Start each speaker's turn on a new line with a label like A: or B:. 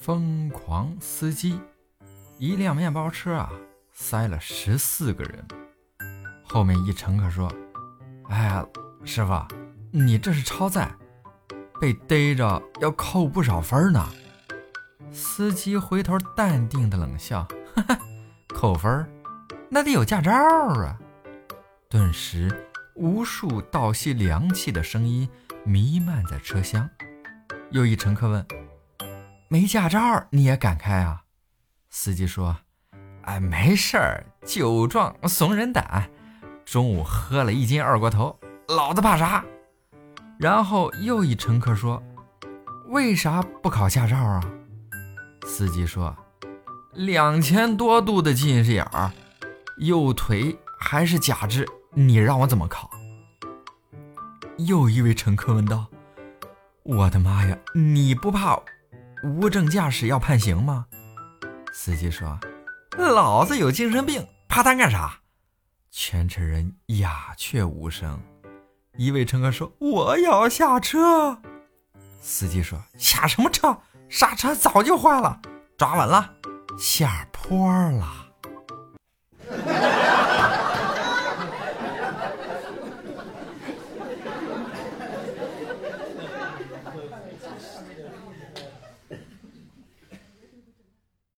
A: 疯狂司机，一辆面包车啊，塞了十四个人。后面一乘客说：“哎呀，师傅，你这是超载，被逮着要扣不少分呢。”司机回头淡定的冷笑：“哈哈，扣分那得有驾照啊！”顿时，无数倒吸凉气的声音弥漫在车厢。又一乘客问。没驾照你也敢开啊？司机说：“哎，没事儿，酒壮怂人胆。中午喝了一斤二锅头，老子怕啥？”然后又一乘客说：“为啥不考驾照啊？”司机说：“两千多度的近视眼儿，右腿还是假肢，你让我怎么考？”又一位乘客问道：“我的妈呀，你不怕？”无证驾驶要判刑吗？司机说：“老子有精神病，怕他干啥？”全车人鸦雀无声。一位乘客说：“我要下车。”司机说：“下什么车？刹车早就坏了，抓稳了，下坡了。”